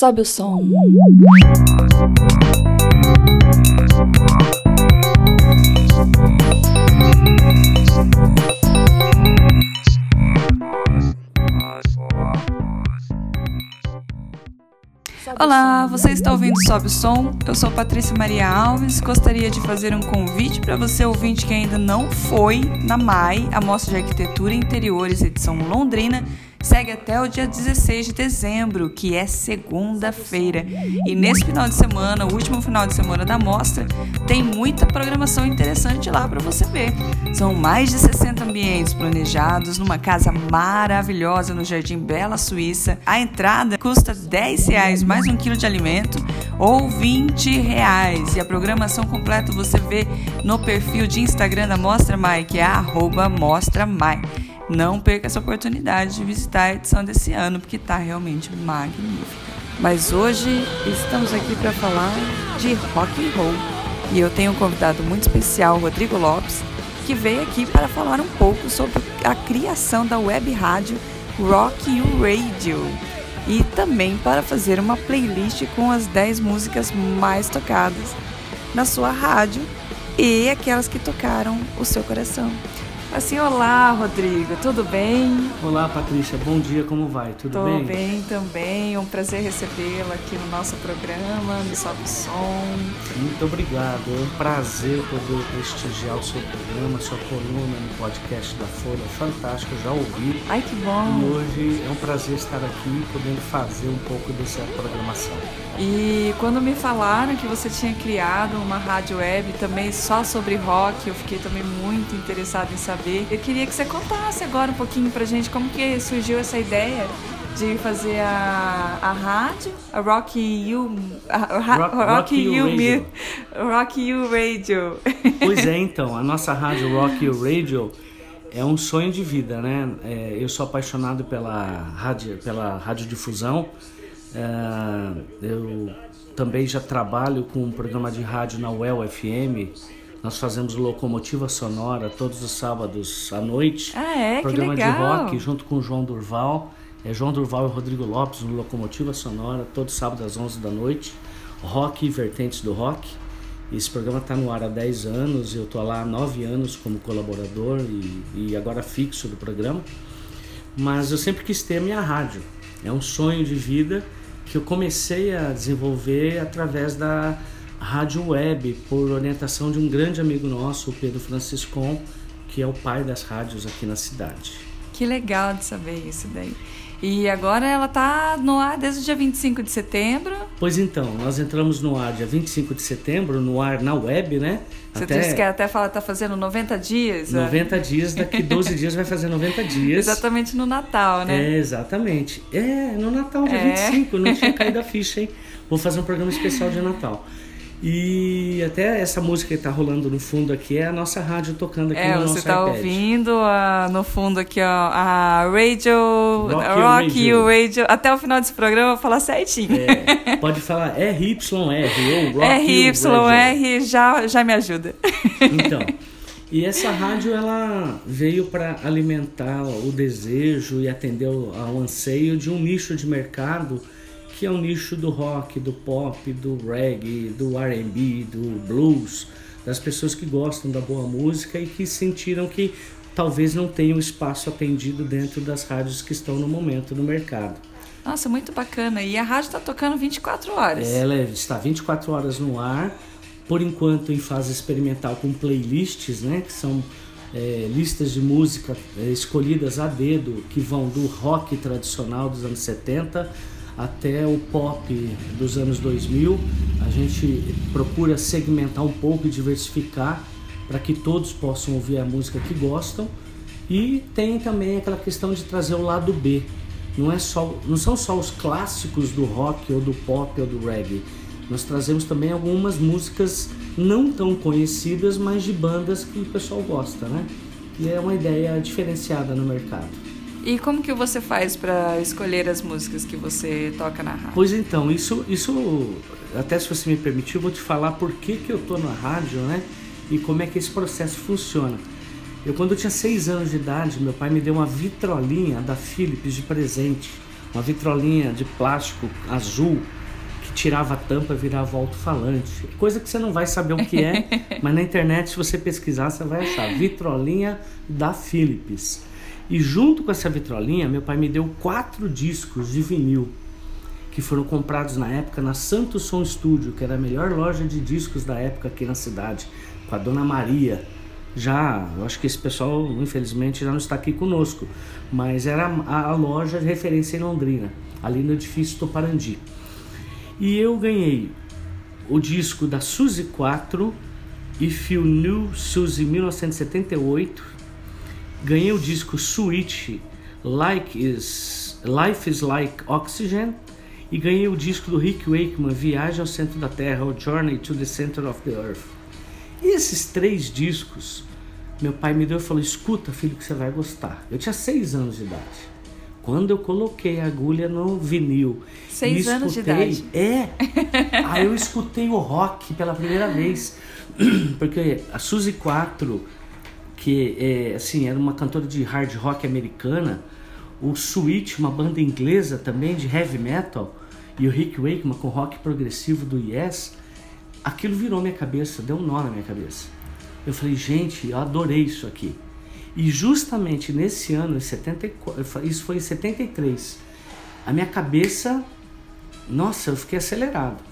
Sobe o som. Olá, você está ouvindo Sobe o Som? Eu sou Patrícia Maria Alves. Gostaria de fazer um convite para você ouvinte que ainda não foi na MAI, a Mostra de Arquitetura e Interiores edição Londrina segue até o dia 16 de dezembro, que é segunda-feira. E nesse final de semana, o último final de semana da mostra, tem muita programação interessante lá para você ver. São mais de 60 ambientes planejados numa casa maravilhosa no Jardim Bela, Suíça. A entrada custa 10 reais mais um quilo de alimento ou 20 reais. E a programação completa você vê no perfil de Instagram da Mostra Mai, que é arroba Mostra Mai. Não perca essa oportunidade de visitar a edição desse ano, porque está realmente magnífica. Mas hoje estamos aqui para falar de rock and roll. E eu tenho um convidado muito especial, Rodrigo Lopes, que veio aqui para falar um pouco sobre a criação da web rádio Rock You Radio e também para fazer uma playlist com as 10 músicas mais tocadas na sua rádio e aquelas que tocaram o seu coração. Assim, olá, Rodrigo, tudo bem? Olá, Patrícia, bom dia, como vai? Tudo Tô bem? Tô bem também, um prazer recebê-la aqui no nosso programa, no Sobe Som. Muito obrigado, é um prazer poder prestigiar o seu programa, sua coluna no podcast da Folha, fantástico, já ouvi. Ai, que bom! E hoje é um prazer estar aqui podendo fazer um pouco dessa programação. E quando me falaram que você tinha criado uma rádio web também só sobre rock, eu fiquei também muito interessada em saber. Eu queria que você contasse agora um pouquinho pra gente como que surgiu essa ideia de fazer a, a rádio, a Rock You, a, a, Rock, Rock You, Radio. Rock You Radio. Pois é, então, a nossa rádio Rock You Radio é um sonho de vida, né? É, eu sou apaixonado pela rádio, pela radiodifusão. É, eu também já trabalho com um programa de rádio na UEL FM. Nós fazemos locomotiva sonora todos os sábados à noite. Ah, é? Programa que de rock junto com o João Durval. É João Durval e Rodrigo Lopes no Locomotiva Sonora, todo sábado às 11 da noite. Rock e vertentes do rock. Esse programa está no ar há 10 anos, eu estou lá há 9 anos como colaborador e, e agora fixo do programa. Mas eu sempre quis ter a minha rádio. É um sonho de vida que eu comecei a desenvolver através da rádio web, por orientação de um grande amigo nosso, o Pedro Franciscon, que é o pai das rádios aqui na cidade. Que legal de saber isso daí. E agora ela está no ar desde o dia 25 de setembro. Pois então, nós entramos no ar dia 25 de setembro, no ar na web, né? Você até... disse que até fala está fazendo 90 dias. 90 né? dias, daqui 12 dias vai fazer 90 dias. Exatamente no Natal, né? É, exatamente. É, no Natal, dia é. 25, não tinha caído a ficha, hein? Vou fazer um programa especial de Natal. E até essa música que tá rolando no fundo aqui é a nossa rádio tocando aqui é, no nosso você tá iPad. ouvindo a, no fundo aqui, ó, a Radio, Rock, Rock You Radio. Radio. Até o final desse programa eu vou falar certinho. É, pode falar RYR ou Rock RYR já, já me ajuda. Então, e essa rádio ela veio para alimentar o desejo e atender ao anseio de um nicho de mercado que é o nicho do rock, do pop, do reggae, do R&B, do blues, das pessoas que gostam da boa música e que sentiram que talvez não tenham espaço atendido dentro das rádios que estão no momento no mercado. Nossa, muito bacana. E a rádio está tocando 24 horas. Ela está 24 horas no ar, por enquanto em fase experimental com playlists, né, que são é, listas de música é, escolhidas a dedo que vão do rock tradicional dos anos 70 até o pop dos anos 2000. A gente procura segmentar um pouco e diversificar para que todos possam ouvir a música que gostam. E tem também aquela questão de trazer o lado B. Não, é só, não são só os clássicos do rock ou do pop ou do reggae. Nós trazemos também algumas músicas não tão conhecidas, mas de bandas que o pessoal gosta, né? E é uma ideia diferenciada no mercado. E como que você faz para escolher as músicas que você toca na rádio? Pois então, isso, isso até se você me permitir, eu vou te falar por que, que eu tô na rádio, né? E como é que esse processo funciona. Eu quando eu tinha seis anos de idade, meu pai me deu uma vitrolinha da Philips de presente, uma vitrolinha de plástico azul que tirava a tampa e virava alto-falante. Coisa que você não vai saber o que é, mas na internet, se você pesquisar, você vai achar. Vitrolinha da Philips. E junto com essa vitrolinha, meu pai me deu quatro discos de vinil que foram comprados na época na Santo Som Studio, que era a melhor loja de discos da época aqui na cidade, com a Dona Maria. Já, eu acho que esse pessoal, infelizmente, já não está aqui conosco, mas era a, a loja de referência em Londrina, ali no edifício Toparandi. E eu ganhei o disco da Suzy 4, If You Knew Suzy 1978, ganhei o disco Switch Like is, Life is Like Oxygen e ganhei o disco do Rick Wakeman, Viagem ao Centro da Terra, ou Journey to the Center of the Earth. E esses três discos, meu pai me deu e falou: Escuta, filho, que você vai gostar. Eu tinha seis anos de idade. Quando eu coloquei a agulha no vinil. Seis escutei, anos de idade? É. aí eu escutei o rock pela primeira vez. Porque a Suzy 4, que é, assim, era uma cantora de hard rock americana, o Sweet, uma banda inglesa também de heavy metal, e o Rick Wakeman com rock progressivo do Yes, aquilo virou minha cabeça, deu um nó na minha cabeça. Eu falei, gente, eu adorei isso aqui. E justamente nesse ano, em 74, isso foi em 73, a minha cabeça, nossa, eu fiquei acelerado.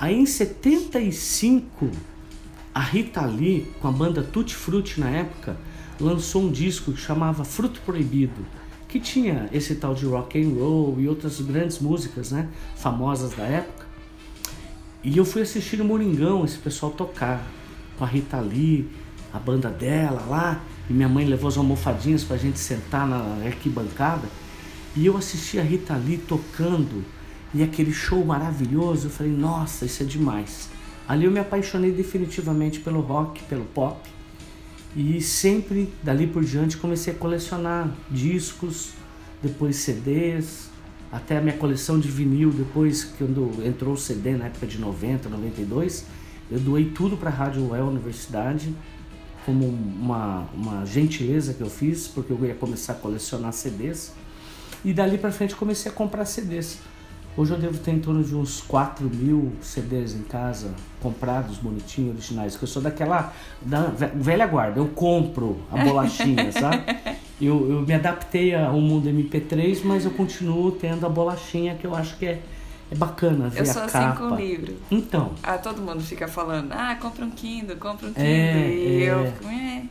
Aí em 75, a Rita Lee, com a banda Tutti Frutti na época, lançou um disco que chamava Fruto Proibido que tinha esse tal de rock and roll e outras grandes músicas, né, famosas da época. E eu fui assistir no Moringão esse pessoal tocar com a Rita Lee, a banda dela lá, e minha mãe levou as almofadinhas pra gente sentar na arquibancada. E eu assisti a Rita Lee tocando e aquele show maravilhoso. Eu falei, nossa, isso é demais. Ali eu me apaixonei definitivamente pelo rock, pelo pop. E sempre dali por diante comecei a colecionar discos, depois CDs, até a minha coleção de vinil, depois que quando entrou o CD na época de 90, 92, eu doei tudo para a Rádio UEL Universidade como uma, uma gentileza que eu fiz, porque eu ia começar a colecionar CDs. E dali para frente comecei a comprar CDs. Hoje eu devo ter em torno de uns 4 mil CDs em casa, comprados, bonitinhos, originais. Que eu sou daquela da velha guarda, eu compro a bolachinha, sabe? Eu, eu me adaptei ao mundo MP3, mas eu continuo tendo a bolachinha que eu acho que é, é bacana ver Eu sou a assim capa. com o livro. Então. Ah, todo mundo fica falando, ah, compra um Kindle, compra um Kindle. É, e é. eu fico, é.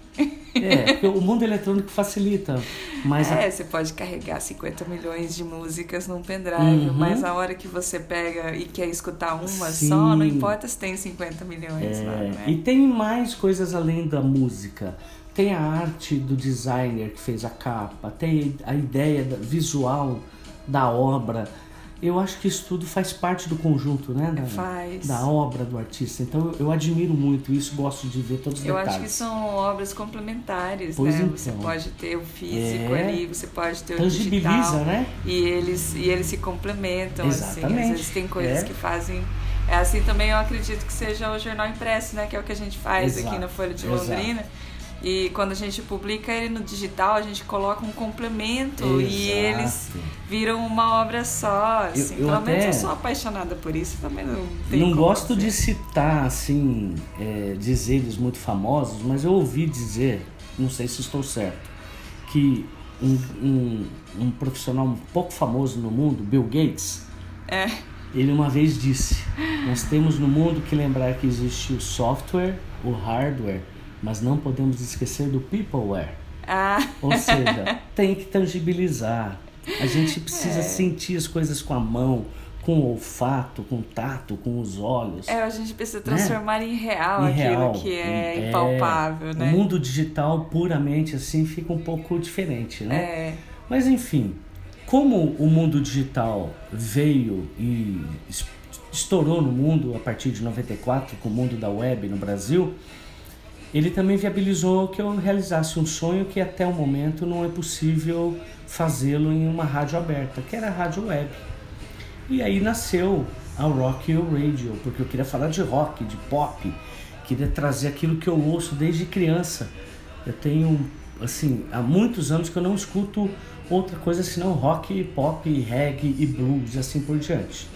É, porque o mundo eletrônico facilita. Mas a- É, você pode carregar 50 milhões de músicas num pendrive, Uhum. mas a hora que você pega e quer escutar uma Sim. só, não importa se tem 50 milhões lá, É, né? E tem mais coisas além da música. Tem a arte do designer que fez a capa, tem a ideia visual da obra. Eu acho que isso tudo faz parte do conjunto, né? Da, Faz. da obra do artista. Então eu, eu admiro muito isso, gosto de ver todos os Eu detalhes. acho que são obras complementares, Pois né? então. Você pode ter o físico É. ali, você pode ter o Tangibiliza, digital. né? E eles, e eles se complementam, assim. Exatamente. Às vezes tem coisas É. que fazem. É assim também eu acredito que seja o jornal impresso, né? Que é o que a gente faz aqui Exato, na Folha de exato. E quando a gente publica ele no digital, a gente coloca um complemento e Exato. eles viram uma obra só. Assim. Eu- eu Pelo menos até- eu sou apaixonada por isso, também não tem Não gosto de citar, assim, é, dizeres muito famosos, mas eu ouvi dizer, não sei se estou certo, que um, um, um profissional um pouco famoso no mundo, Bill Gates, É. ele uma vez disse: Nós temos no mundo que lembrar que existe o software, o hardware, mas não podemos esquecer do peopleware. Ah, Ou seja, tem que tangibilizar. A gente precisa É. sentir as coisas com a mão, com o olfato, com o tato, com os olhos. é, a gente precisa transformar em real Em aquilo real. que é, É, impalpável, né? O mundo digital puramente assim fica um pouco diferente, né? É, Mas enfim, como o mundo digital veio e es- estourou no mundo a partir de 94 com o mundo da web no Brasil, ele também viabilizou que eu realizasse um sonho que até o momento não é possível fazê-lo em uma rádio aberta, que era a rádio web. E aí nasceu a Rock You Radio, porque eu queria falar de rock, de pop, queria trazer aquilo que eu ouço desde criança. Eu tenho, assim, há muitos anos que eu não escuto outra coisa senão rock, pop, reggae e blues e assim por diante.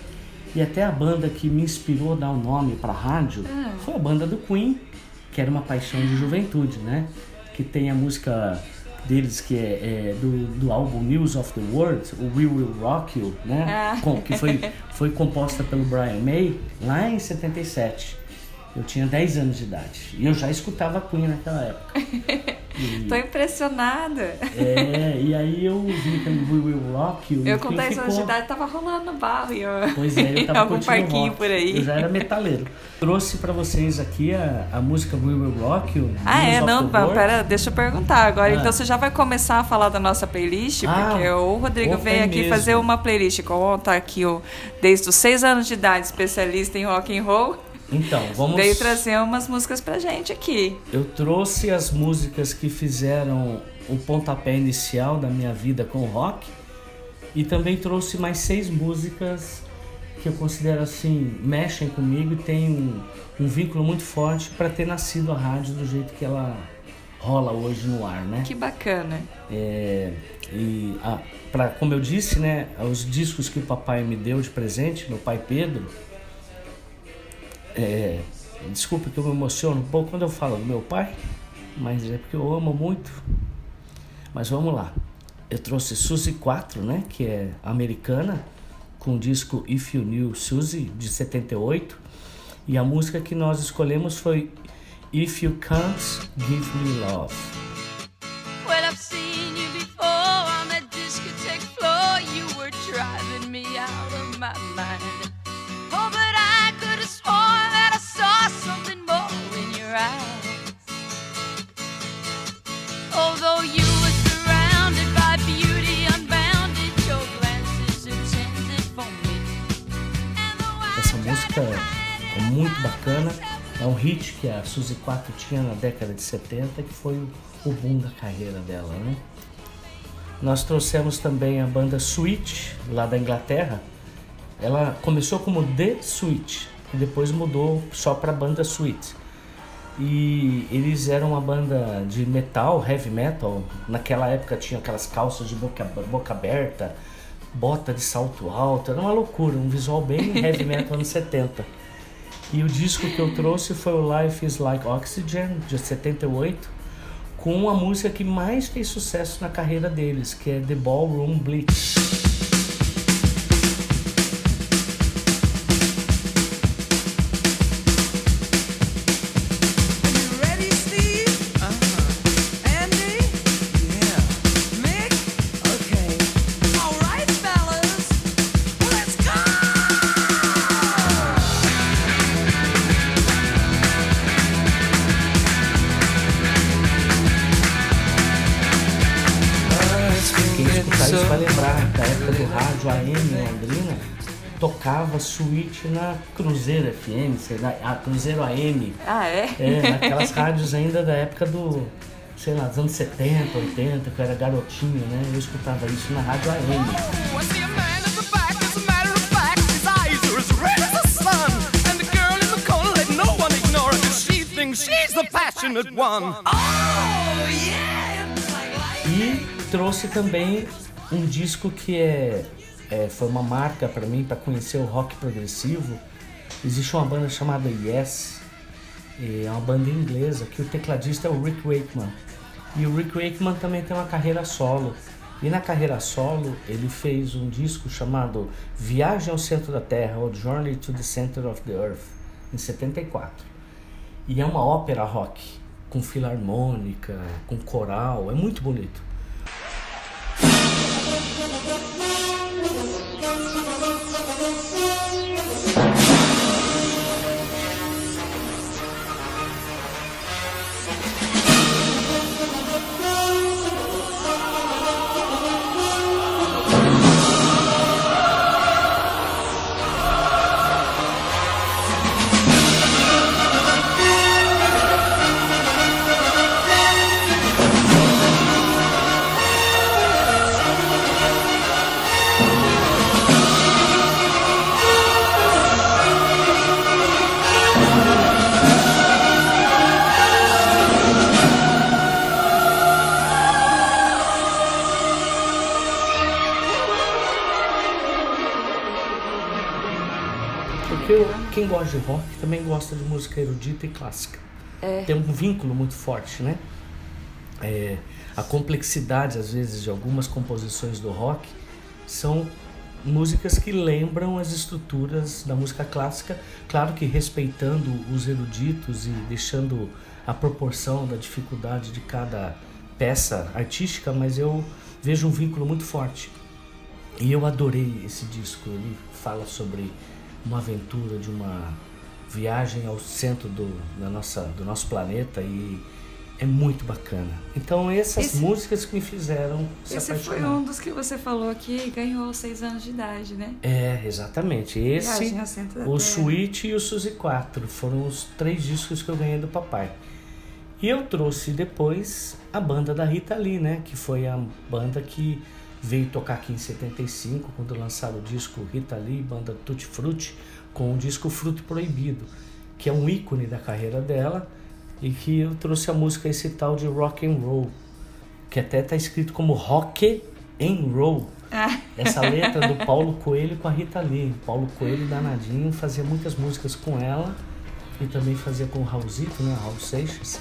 E até a banda que me inspirou a dar o um nome para rádio ah. foi a banda do Queen, que era uma paixão de juventude, né? Que tem a música deles que é, é do, do, álbum News of the World, o We Will Rock You, né? Ah. Com, que foi, foi composta pelo Brian May lá em 77. Eu tinha 10 anos de idade e eu já escutava Queen naquela época. E, Tô impressionada. É, e aí eu vi que We Will Rock You. Eu com 10 anos de idade tava rolando no barro. Eu... Pois é, eu tava algum parquinho rock. por aí. Eu já era metaleiro. Trouxe para vocês aqui a, a música We Will Rock You. Ah, é? Não, pera, deixa eu perguntar agora. Ah. Então você já vai começar a falar da nossa playlist? Ah, porque o Rodrigo veio aqui mesmo. fazer uma playlist. Conta aqui o, desde os 6 anos de idade, especialista em rock and roll. Então, vamos. Veio trazer umas músicas pra gente aqui. Eu trouxe as músicas que fizeram o pontapé inicial da minha vida com o rock e também trouxe mais seis músicas que eu considero assim mexem comigo e tem um, um vínculo muito forte para ter nascido a rádio do jeito que ela rola hoje no ar, né? Que bacana. É, e a, pra, como eu disse, né, os discos que o papai me deu de presente, meu pai Pedro, é, desculpa que eu me emociono um pouco quando eu falo do meu pai, mas é porque eu amo muito. Mas vamos lá. Eu trouxe Suzy 4, né, que é americana, com o disco If You Knew Suzy, de 78. E a música que nós escolhemos foi If You Can't Give Me Love. Música é muito bacana. É um hit que a Suzy 4 tinha na década de 70, que foi o boom da carreira dela, né? Nós trouxemos também a banda Switch, lá da Inglaterra, ela começou como The Sweet e depois mudou só para banda Sweet. E eles eram uma banda de metal, heavy metal. Naquela época tinha aquelas calças de boca, boca aberta, bota de salto alto, era uma loucura, um visual bem heavy metal anos 70. E o disco que eu trouxe foi o Life is Like Oxygen, de 78, com a música que mais fez sucesso na carreira deles, que é The Ballroom Blitz. Tocava suíte na Cruzeiro FM, a Cruzeiro AM. Ah, é? É, naquelas rádios ainda da época do, sei lá, dos anos 70, 80, que eu era garotinho, né? Eu escutava isso na rádio AM. E trouxe também um disco que é é, foi uma marca para mim para conhecer o rock progressivo. Existe uma banda chamada Yes, é uma banda inglesa que o tecladista é o Rick Wakeman. E o Rick Wakeman também tem uma carreira solo. E na carreira solo ele fez um disco chamado Viagem ao Centro da Terra, ou Journey to the Center of the Earth, em 74. E é uma ópera rock, com filarmônica, com coral, é muito bonito. Porque quem gosta de rock também gosta de música erudita e clássica. É. Tem um vínculo muito forte, né? É, a complexidade, às vezes, de algumas composições do rock são músicas que lembram as estruturas da música clássica, claro que respeitando os eruditos e deixando a proporção da dificuldade de cada peça artística, mas eu vejo um vínculo muito forte. E eu adorei esse disco. Ele fala sobre uma aventura de uma viagem ao centro do, da nossa, do nosso planeta e é muito bacana. Então essas esse, músicas que me fizeram se esse apaixonar. foi um dos que você falou que ganhou seis anos de idade, né? É, exatamente. Esse, o Suite e o Suzy 4 foram os três discos que eu ganhei do papai. E eu trouxe depois a banda da Rita Lee, né? Que foi a banda que veio tocar aqui em 75, quando lançaram o disco Rita Lee, banda Tutti Frutti, com o disco Fruto Proibido, que é um ícone da carreira dela e que eu trouxe a música esse tal de rock and roll, que até está escrito como rock and roll. Ah. Essa letra do Paulo Coelho com a Rita Lee. Paulo Coelho danadinho fazia muitas músicas com ela e também fazia com o Raulzito, né, Raul Seixas.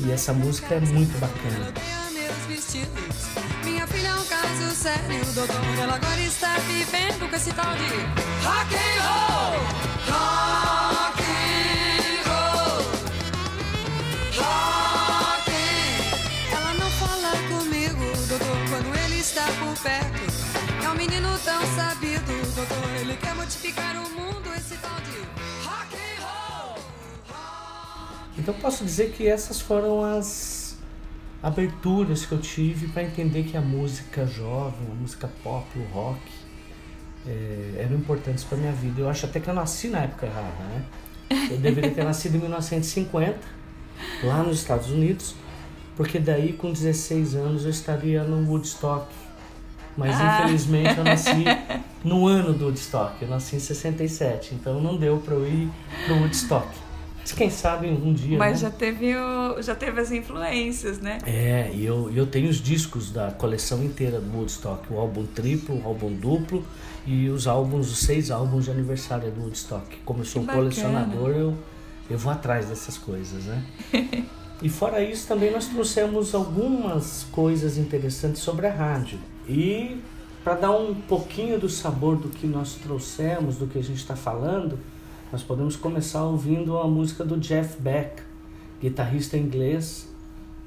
E essa música é muito bacana. Caso sério, doutor. Ela agora está vivendo com esse tal de rock and roll. Rock and roll. Rock and... Ela não fala comigo, doutor, quando ele está por perto. É um menino tão sabido, doutor. Ele quer modificar o mundo, esse tal de rock and roll. rock... Então posso dizer que essas foram as aberturas que eu tive para entender que a música jovem, a música pop, o rock é, eram importantes para minha vida. Eu acho até que eu nasci na época errada, né? Eu deveria ter nascido em 1950, lá nos Estados Unidos, porque daí com 16 anos eu estaria no Woodstock. Mas ah. infelizmente eu nasci no ano do Woodstock, eu nasci em 67, então não deu para eu ir pro Woodstock. Mas quem sabe um dia. Mas né? já teve o, já teve as influências, né? É, e eu, eu tenho os discos da coleção inteira do Woodstock, o álbum triplo, o álbum duplo e os álbuns, os seis álbuns de aniversário do Woodstock. Como eu sou um colecionador, eu, eu vou atrás dessas coisas, né? e fora isso, também nós trouxemos algumas coisas interessantes sobre a rádio. E para dar um pouquinho do sabor do que nós trouxemos, do que a gente está falando, nós podemos começar ouvindo a música do Jeff Beck, guitarrista inglês,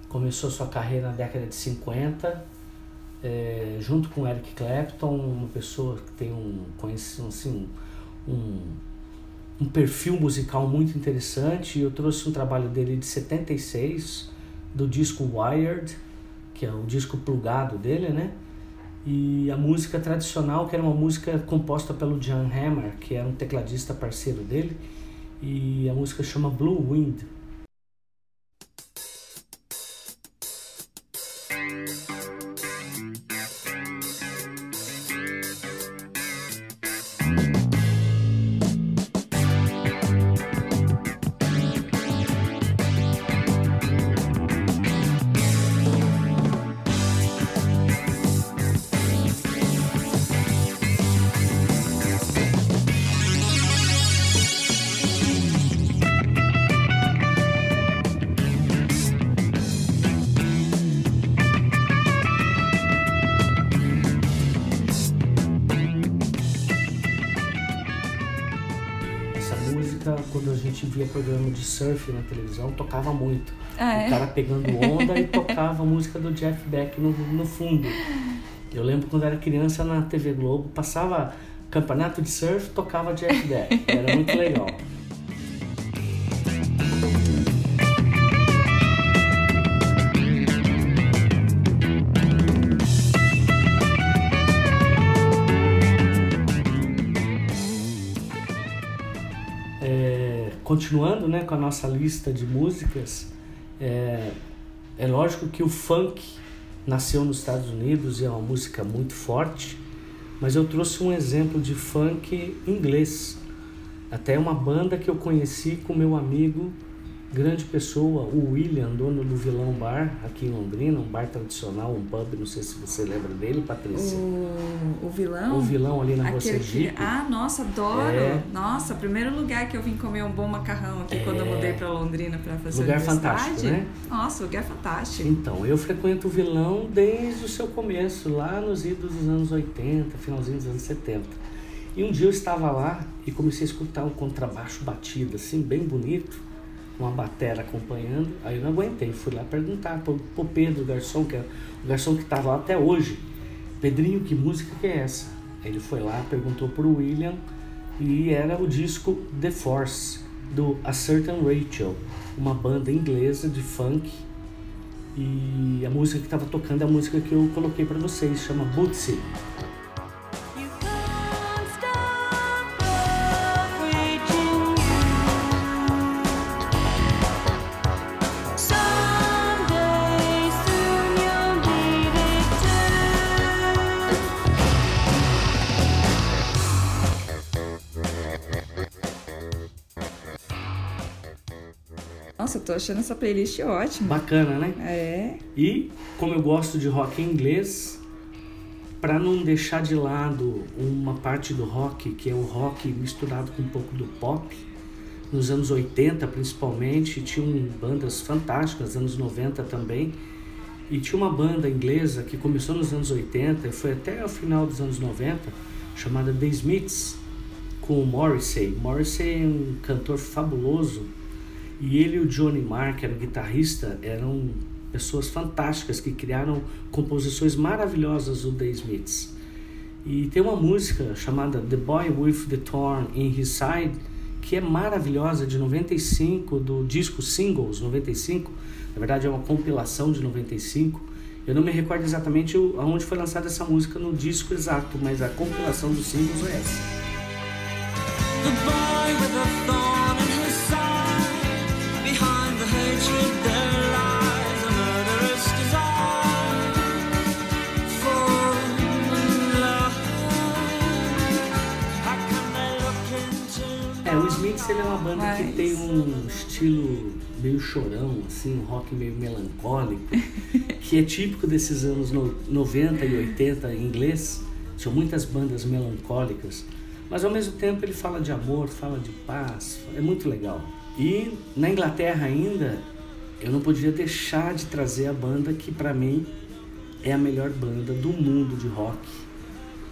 começou sua carreira na década de 50, é, junto com Eric Clapton, uma pessoa que tem um, assim, um, um perfil musical muito interessante. Eu trouxe um trabalho dele de 76, do disco Wired, que é o disco plugado dele, né? E a música tradicional, que era uma música composta pelo John Hammer, que era um tecladista parceiro dele, e a música chama Blue Wind. De surf na televisão, tocava muito. Ah, é? O cara pegando onda e tocava a música do Jeff Beck no, no fundo. Eu lembro quando era criança na TV Globo, passava campeonato de surf, tocava Jeff Beck. Era muito legal. Continuando né, com a nossa lista de músicas, é, é lógico que o funk nasceu nos Estados Unidos e é uma música muito forte, mas eu trouxe um exemplo de funk inglês. Até uma banda que eu conheci com meu amigo grande pessoa, o William, dono do Vilão Bar, aqui em Londrina, um bar tradicional, um pub, não sei se você lembra dele, Patrícia. O, o vilão? O vilão ali na rua Sergipe. que- Ah, nossa, adoro! É. Nossa, primeiro lugar que eu vim comer um bom macarrão aqui quando eu É. mudei pra Londrina pra fazer Lugar fantástico, né? Nossa, lugar fantástico. Então, eu frequento o vilão desde o seu começo, lá nos idos dos anos 80, finalzinho dos anos 70. E um dia eu estava lá e comecei a escutar um contrabaixo batido, assim, bem bonito, uma batera acompanhando. Aí eu não aguentei, fui lá perguntar pro, pro Pedro, o garçom, que é o garçom que estava lá até hoje. Pedrinho, que música que é essa? Ele foi lá, perguntou pro William e era o disco The Force, do A Certain Rachel, uma banda inglesa de funk e a música que estava tocando é a música que eu coloquei para vocês, chama Bootsy. Tô achando essa playlist ótima. Bacana, né? É. E como eu gosto de rock em inglês, para não deixar de lado uma parte do rock, que é o rock misturado com um pouco do pop, nos anos 80 principalmente, tinham bandas fantásticas, anos 90 também. E tinha uma banda inglesa que começou nos anos 80 e foi até o final dos anos 90, chamada The Smiths, com o Morrissey. Morrissey é um cantor fabuloso e ele e o Johnny Marr, que era o guitarrista, eram pessoas fantásticas que criaram composições maravilhosas do The Smiths. E tem uma música chamada The Boy with the Thorn in His Side, que é maravilhosa, de 95, do disco Singles 95. Na verdade, é uma compilação de 95. Eu não me recordo exatamente aonde foi lançada essa música no disco exato, mas a compilação dos singles é essa. Ele é uma banda que Mas- tem um estilo meio chorão, assim, um rock meio melancólico, que é típico desses anos no- 90 e 80 em inglês. Tinha muitas bandas melancólicas, mas ao mesmo tempo ele fala de amor, fala de paz, é muito legal. E na Inglaterra ainda, eu não podia deixar de trazer a banda que para mim é a melhor banda do mundo de rock.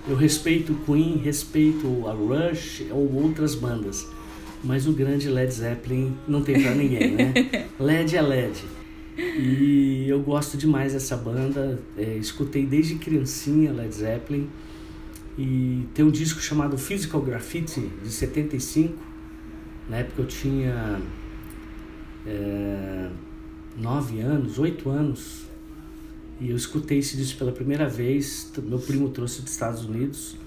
Eu respeito o Queen, respeito a Rush ou outras bandas, mas o grande Led Zeppelin não tem pra ninguém, né? LED é LED. E eu gosto demais dessa banda, é, escutei desde criancinha Led Zeppelin. E tem um disco chamado Physical Graffiti, de 75. Na época eu tinha é, nove anos, oito anos. E eu escutei esse disco pela primeira vez. Meu primo trouxe dos Estados Unidos.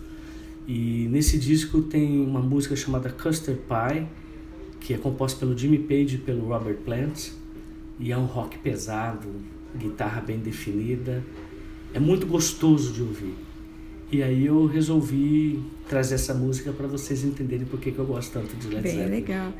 E nesse disco tem uma música chamada Custard Pie, que é composta pelo Jimmy Page e pelo Robert Plant. E é um rock pesado, guitarra bem definida. É muito gostoso de ouvir. E aí eu resolvi trazer essa música para vocês entenderem por que, que eu gosto tanto de Led Bem Zeppelin. legal.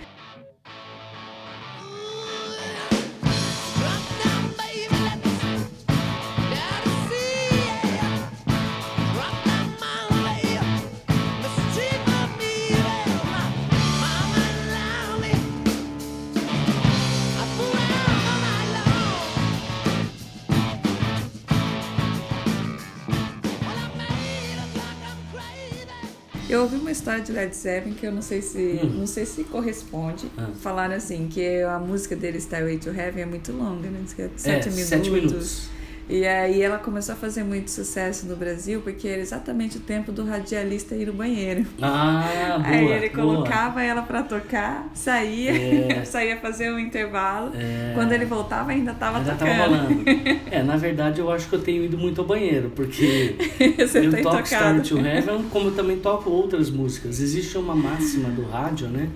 História de Led Zeppelin que eu não sei se Hum. não sei se corresponde. Ah. Falaram assim que a música dele Stairway to Heaven é muito longa, né? Diz que é É, sete minutos. sete minutos. E aí ela começou a fazer muito sucesso no Brasil porque era exatamente o tempo do radialista ir no banheiro. Ah, boa. aí ele boa. colocava ela pra tocar, saía, É. saía fazer um intervalo. É. Quando ele voltava ainda tava Ainda tocando. É, na verdade eu acho que eu tenho ido muito ao banheiro, porque eu toco tocado. Story to Heaven, como eu também toco outras músicas. Existe uma máxima do rádio, né?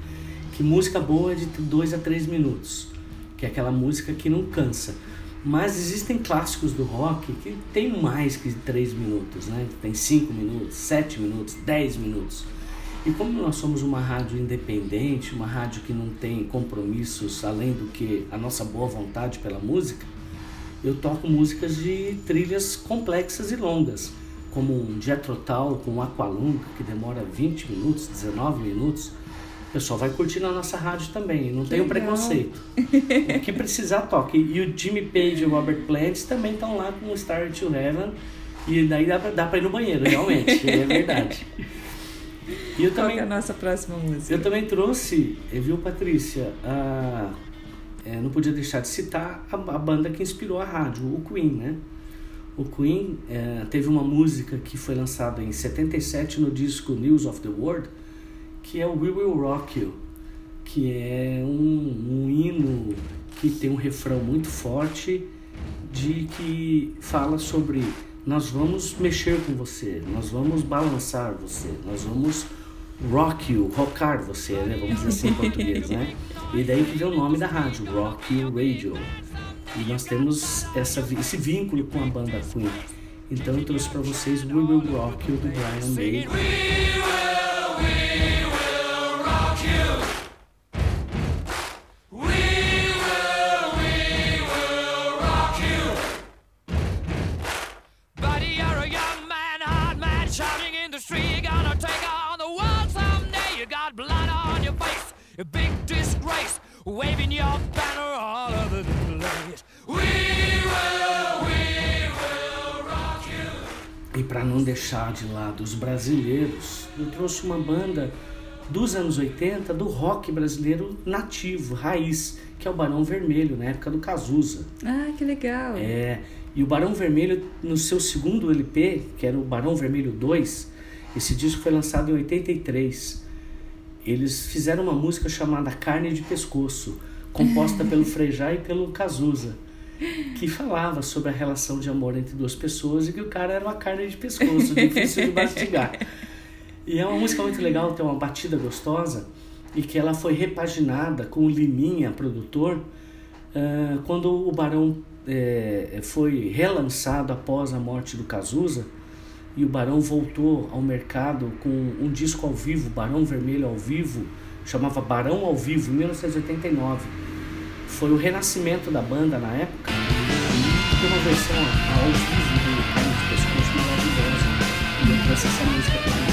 Que música boa é de 2 a 3 minutos. Que é aquela música que não cansa. Mas existem clássicos do rock que tem mais que 3 minutos, né? Tem 5 minutos, 7 minutos, 10 minutos. E como nós somos uma rádio independente, uma rádio que não tem compromissos além do que a nossa boa vontade pela música, eu toco músicas de trilhas complexas e longas, como um Jethro Tull com Aqualung, que demora 20 minutos, 19 minutos. O pessoal vai curtir na nossa rádio também, não tem um legal. preconceito. o que precisar, toque. E o Jimmy Page e o Robert Plant também estão lá com o Star to Heaven, e daí dá pra, dá pra ir no banheiro, realmente, é verdade. E eu Qual também que é a nossa próxima música? eu também trouxe, viu, Patrícia? a- eh, não podia deixar de citar a, a banda que inspirou a rádio, o Queen, né? O Queen eh, teve uma música que foi lançada em 77 no disco News of the World, que é o We Will Rock You, que é um, um hino que tem um refrão muito forte de que fala sobre nós vamos mexer com você, nós vamos balançar você, nós vamos rock you, rockar você, né? Vamos dizer assim em português, né? E daí que vem o nome da rádio, Rock You Radio. E nós temos essa, esse vínculo com a banda Queen. Então eu trouxe para vocês We Will Rock You do Brian May. Gonna take on the world someday. You got blood on your face, a big disgrace, waving your banner all over the place. We will, we will rock you. E para não deixar de lado os brasileiros, eu trouxe uma banda dos anos 80 do rock brasileiro nativo, raiz, que é o Barão Vermelho, na época do Cazuza. Ah, que legal. É, e o Barão Vermelho, no seu segundo LP, que era o Barão Vermelho 2, esse disco foi lançado em 83. Eles fizeram uma música chamada Carne de Pescoço, composta pelo Frejá e pelo Cazuza, que falava sobre a relação de amor entre duas pessoas e que o cara era uma carne de pescoço, difícil de mastigar. E é uma música muito legal, tem uma batida gostosa e que ela foi repaginada com o Liminha, produtor, quando o Barão eh, foi relançado após a morte do Cazuza e o Barão voltou ao mercado com um disco ao vivo, Barão Vermelho ao vivo, chamava Barão ao Vivo, em 1989. Foi o renascimento da banda na época e tem uma versão ao vivo do de Pescoço maravilhosa. E eu trouxe essa música pra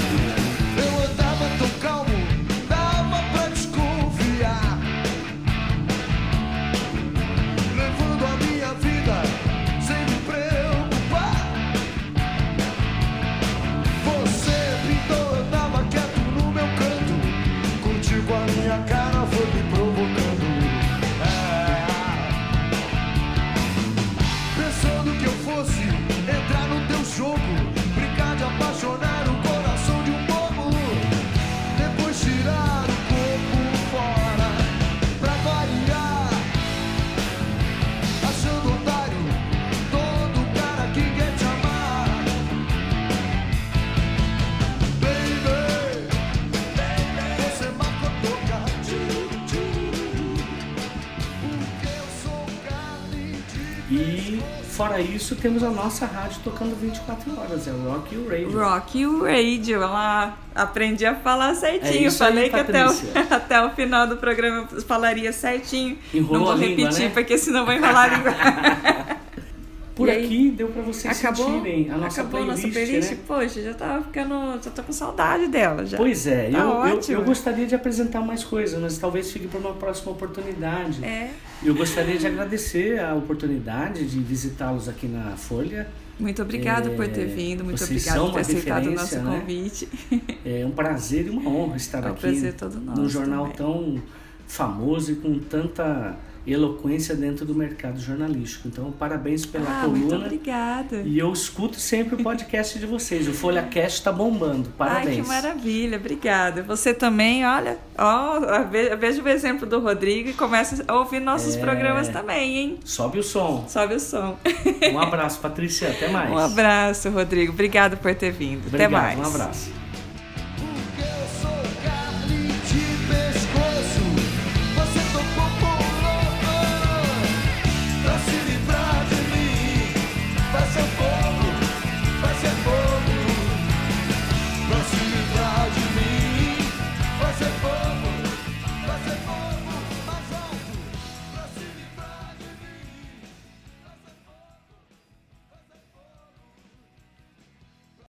fora isso, temos a nossa rádio tocando 24 horas, é o Rock You Radio. Rock You Radio, ela aprendi a falar certinho. É isso aí, Falei que até o, até o final do programa eu falaria certinho. Enrolou Não vou a língua, repetir, né? porque senão vai enrolar a língua. Por E aí? aqui deu pra vocês Acabou? sentirem a nossa Acabou a playlist, nossa playlist? né? Poxa, já tava ficando. Já tô com saudade dela já. Pois é, Tá eu, eu, ótimo. eu gostaria de apresentar mais coisas, mas talvez fique para uma próxima oportunidade. É. Eu gostaria de agradecer a oportunidade de visitá-los aqui na Folha. Muito obrigado É, por ter vindo, muito obrigado por ter aceitado o nosso né? convite. É um prazer e uma honra estar É um aqui prazer todo nosso num jornal também. tão famoso e com tanta eloquência dentro do mercado jornalístico. Então, parabéns pela Ah, muito coluna. obrigada. E eu escuto sempre o podcast de vocês. O FolhaCast está bombando. Parabéns. Ai, que maravilha, obrigada. Você também, olha, ó, ve- veja o exemplo do Rodrigo e começa a ouvir nossos É. programas também, hein? Sobe o som. Sobe o som. Um abraço, Patrícia. Até mais. Um abraço, Rodrigo. Obrigado por ter vindo. Obrigado, Até mais. Um abraço.